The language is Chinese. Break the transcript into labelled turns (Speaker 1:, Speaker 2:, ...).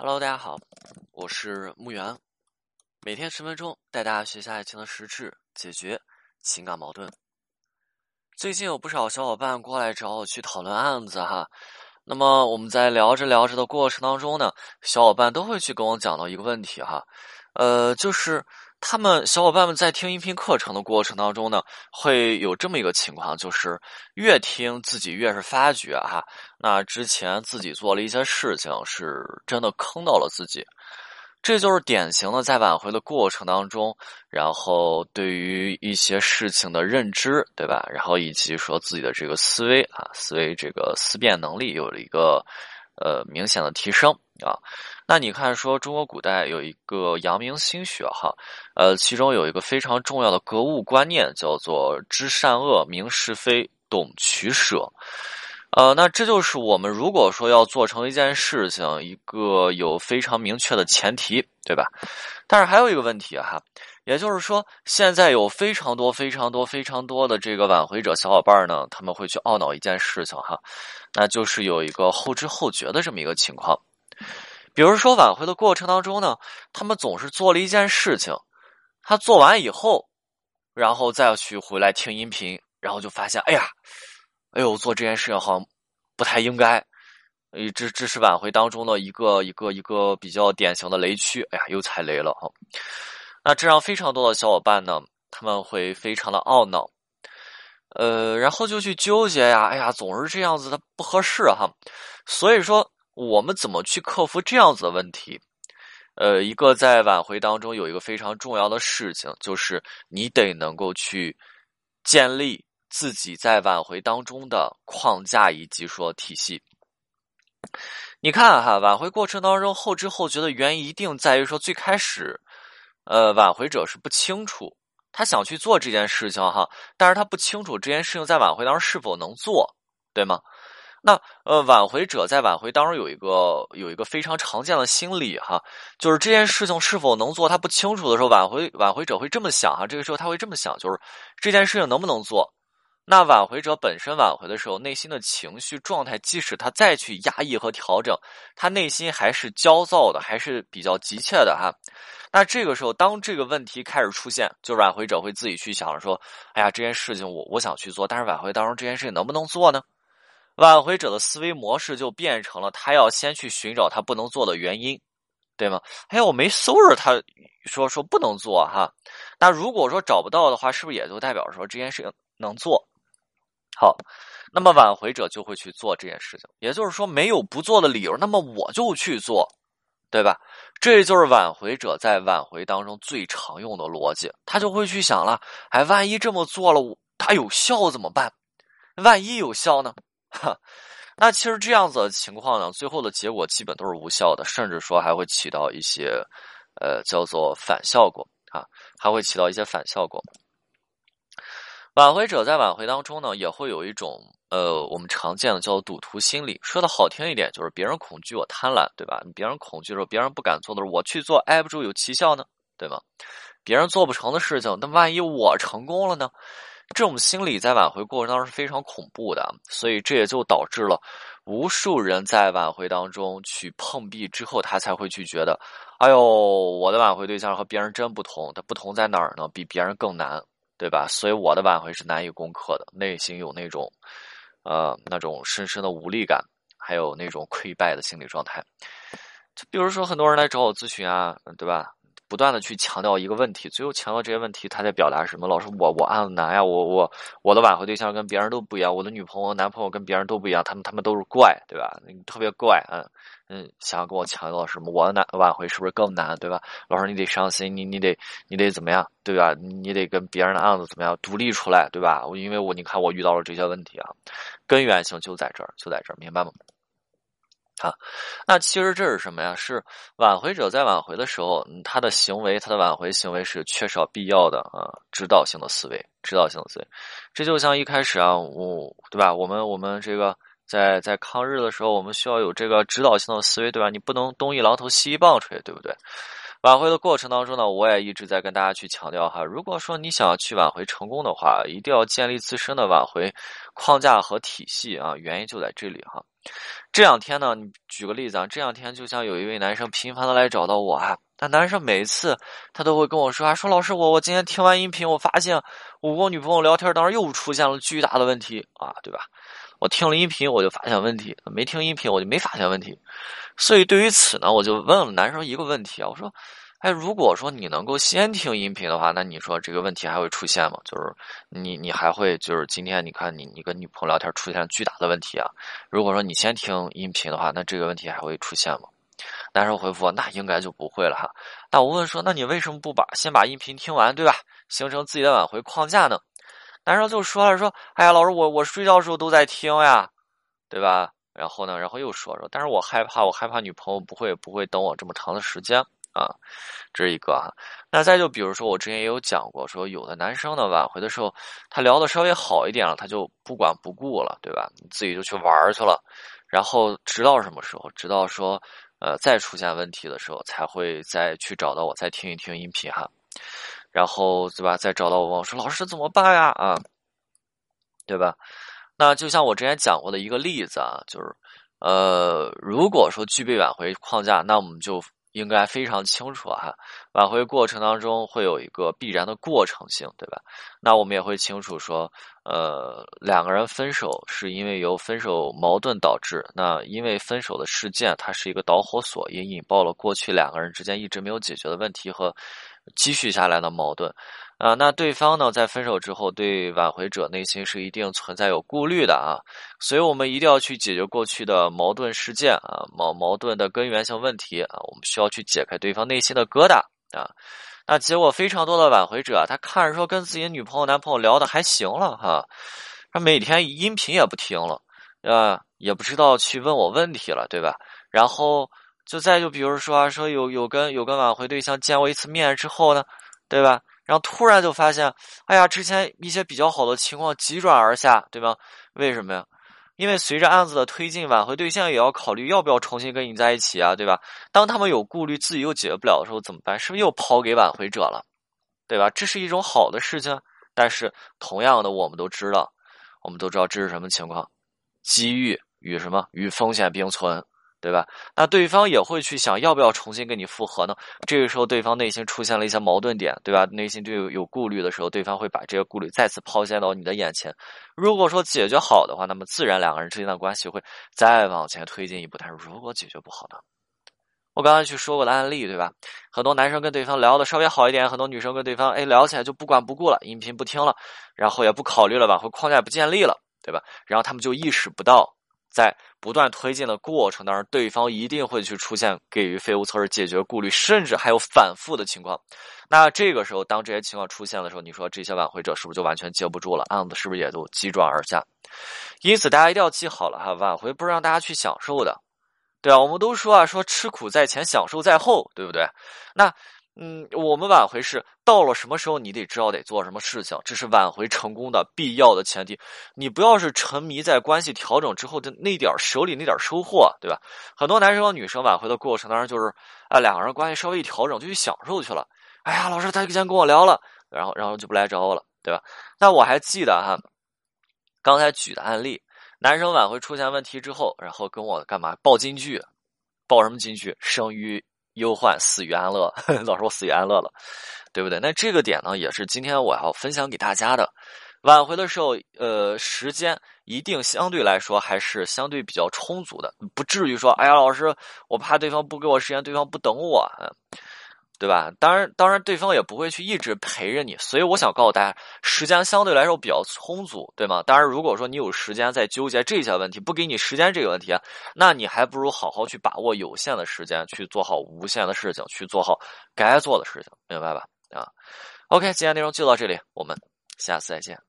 Speaker 1: Hello，大家好，我是木源，每天十分钟带大家学习爱情的实质，解决情感矛盾。最近有不少小伙伴过来找我去讨论案子哈，那么我们在聊着聊着的过程当中呢，小伙伴都会去跟我讲到一个问题哈，呃，就是。他们小伙伴们在听音频课程的过程当中呢，会有这么一个情况，就是越听自己越是发觉哈，那之前自己做了一些事情，是真的坑到了自己。这就是典型的在挽回的过程当中，然后对于一些事情的认知，对吧？然后以及说自己的这个思维啊，思维这个思辨能力有了一个呃明显的提升啊。那你看，说中国古代有一个阳明心学，哈，呃，其中有一个非常重要的格物观念，叫做知善恶、明是非、懂取舍。呃，那这就是我们如果说要做成一件事情，一个有非常明确的前提，对吧？但是还有一个问题哈，也就是说，现在有非常多、非常多、非常多的这个挽回者小伙伴呢，他们会去懊恼一件事情哈，那就是有一个后知后觉的这么一个情况。比如说挽回的过程当中呢，他们总是做了一件事情，他做完以后，然后再去回来听音频，然后就发现，哎呀，哎呦，做这件事情好像不太应该，诶，这这是挽回当中的一个一个一个比较典型的雷区，哎呀，又踩雷了哈。那这让非常多的小伙伴呢，他们会非常的懊恼，呃，然后就去纠结呀，哎呀，总是这样子的不合适哈，所以说。我们怎么去克服这样子的问题？呃，一个在挽回当中有一个非常重要的事情，就是你得能够去建立自己在挽回当中的框架以及说体系。你看哈，挽回过程当中后知后觉的原因，一定在于说最开始，呃，挽回者是不清楚他想去做这件事情哈，但是他不清楚这件事情在挽回当中是否能做，对吗？那呃，挽回者在挽回当中有一个有一个非常常见的心理哈，就是这件事情是否能做，他不清楚的时候，挽回挽回者会这么想哈，这个时候他会这么想，就是这件事情能不能做？那挽回者本身挽回的时候，内心的情绪状态，即使他再去压抑和调整，他内心还是焦躁的，还是比较急切的哈。那这个时候，当这个问题开始出现，就挽回者会自己去想说，哎呀，这件事情我我想去做，但是挽回当中这件事情能不能做呢？挽回者的思维模式就变成了，他要先去寻找他不能做的原因，对吗？哎，我没收拾他，说说不能做哈。那如果说找不到的话，是不是也就代表说这件事情能做？好，那么挽回者就会去做这件事情，也就是说没有不做的理由，那么我就去做，对吧？这就是挽回者在挽回当中最常用的逻辑，他就会去想了，哎，万一这么做了，它有效怎么办？万一有效呢？哈，那其实这样子的情况呢，最后的结果基本都是无效的，甚至说还会起到一些，呃，叫做反效果啊，还会起到一些反效果。挽回者在挽回当中呢，也会有一种呃，我们常见的叫赌徒心理。说的好听一点，就是别人恐惧我贪婪，对吧？别人恐惧的时候，别人不敢做的时候，我去做，挨不住有奇效呢，对吗？别人做不成的事情，那万一我成功了呢？这种心理在挽回过程当中是非常恐怖的，所以这也就导致了无数人在挽回当中去碰壁之后，他才会去觉得，哎呦，我的挽回对象和别人真不同，他不同在哪儿呢？比别人更难，对吧？所以我的挽回是难以攻克的，内心有那种，呃，那种深深的无力感，还有那种溃败的心理状态。就比如说，很多人来找我咨询啊，对吧？不断的去强调一个问题，最后强调这些问题，他在表达什么？老师，我我案子难呀，我我我的挽回对象跟别人都不一样，我的女朋友、男朋友跟别人都不一样，他们他们都是怪，对吧？特别怪，嗯嗯，想要跟我强调什么？我的难挽回是不是更难，对吧？老师，你得伤心，你你得你得怎么样，对吧？你得跟别人的案子怎么样独立出来，对吧？因为我你看我遇到了这些问题啊，根源性就在这儿，就在这儿，明白吗？啊，那其实这是什么呀？是挽回者在挽回的时候，他的行为，他的挽回行为是缺少必要的啊，指导性的思维，指导性的思维。这就像一开始啊，我对吧？我们我们这个在在抗日的时候，我们需要有这个指导性的思维，对吧？你不能东一榔头西一棒槌，对不对？挽回的过程当中呢，我也一直在跟大家去强调哈，如果说你想要去挽回成功的话，一定要建立自身的挽回框架和体系啊，原因就在这里哈。这两天呢，你举个例子啊，这两天就像有一位男生频繁的来找到我啊，但男生每次他都会跟我说啊，说老师我我今天听完音频，我发现我跟我女朋友聊天当时又出现了巨大的问题啊，对吧？我听了音频我就发现问题，没听音频我就没发现问题，所以对于此呢，我就问了男生一个问题啊，我说。哎，如果说你能够先听音频的话，那你说这个问题还会出现吗？就是你你还会就是今天你看你你跟女朋友聊天出现巨大的问题啊？如果说你先听音频的话，那这个问题还会出现吗？男生回复那应该就不会了哈。那我问说，那你为什么不把先把音频听完，对吧？形成自己的挽回框架呢？男生就说了说，哎呀，老师我我睡觉的时候都在听呀，对吧？然后呢，然后又说说，但是我害怕，我害怕女朋友不会不会等我这么长的时间。啊，这是一个啊。那再就比如说，我之前也有讲过，说有的男生呢，挽回的时候，他聊的稍微好一点了，他就不管不顾了，对吧？你自己就去玩去了，然后直到什么时候？直到说，呃，再出现问题的时候，才会再去找到我，再听一听音频哈。然后对吧？再找到我，我说：“老师怎么办呀？”啊，对吧？那就像我之前讲过的一个例子啊，就是，呃，如果说具备挽回框架，那我们就。应该非常清楚哈，挽回过程当中会有一个必然的过程性，对吧？那我们也会清楚说，呃，两个人分手是因为由分手矛盾导致，那因为分手的事件它是一个导火索，也引爆了过去两个人之间一直没有解决的问题和积蓄下来的矛盾。啊，那对方呢，在分手之后，对挽回者内心是一定存在有顾虑的啊，所以我们一定要去解决过去的矛盾事件啊，矛矛盾的根源性问题啊，我们需要去解开对方内心的疙瘩啊。那结果非常多的挽回者，他看着说跟自己女朋友、男朋友聊的还行了哈，他每天音频也不听了啊，也不知道去问我问题了，对吧？然后就再就比如说啊说有有跟有跟挽回对象见过一次面之后呢，对吧？然后突然就发现，哎呀，之前一些比较好的情况急转而下，对吗？为什么呀？因为随着案子的推进，挽回对象也要考虑要不要重新跟你在一起啊，对吧？当他们有顾虑，自己又解决不了的时候，怎么办？是不是又抛给挽回者了？对吧？这是一种好的事情，但是同样的，我们都知道，我们都知道这是什么情况？机遇与什么与风险并存。对吧？那对方也会去想要不要重新跟你复合呢？这个时候，对方内心出现了一些矛盾点，对吧？内心就有有顾虑的时候，对方会把这个顾虑再次抛现到你的眼前。如果说解决好的话，那么自然两个人之间的关系会再往前推进一步。但是如果解决不好呢？我刚才去说过的案例，对吧？很多男生跟对方聊的稍微好一点，很多女生跟对方哎聊起来就不管不顾了，音频不听了，然后也不考虑了，挽回框架不建立了，对吧？然后他们就意识不到。在不断推进的过程当中，对方一定会去出现给予废物测试解决顾虑，甚至还有反复的情况。那这个时候，当这些情况出现的时候，你说这些挽回者是不是就完全接不住了？案子是不是也都急转而下？因此，大家一定要记好了哈，挽回不是让大家去享受的，对啊，我们都说啊，说吃苦在前，享受在后，对不对？那。嗯，我们挽回是到了什么时候，你得知道得做什么事情，这是挽回成功的必要的前提。你不要是沉迷在关系调整之后的那点手里那点收获，对吧？很多男生和女生挽回的过程当中，就是啊，两个人关系稍微一调整就去享受去了。哎呀，老师他之前跟我聊了，然后然后就不来找我了，对吧？那我还记得哈，刚才举的案例，男生挽回出现问题之后，然后跟我干嘛报金句，报什么金句？生于。忧患死于安乐，老师我死于安乐了，对不对？那这个点呢，也是今天我要分享给大家的。挽回的时候，呃，时间一定相对来说还是相对比较充足的，不至于说，哎呀，老师，我怕对方不给我时间，对方不等我。对吧？当然，当然，对方也不会去一直陪着你，所以我想告诉大家，时间相对来说比较充足，对吗？当然，如果说你有时间在纠结这些问题，不给你时间这个问题，那你还不如好好去把握有限的时间，去做好无限的事情，去做好该做的事情，明白吧？啊，OK，今天内容就到这里，我们下次再见。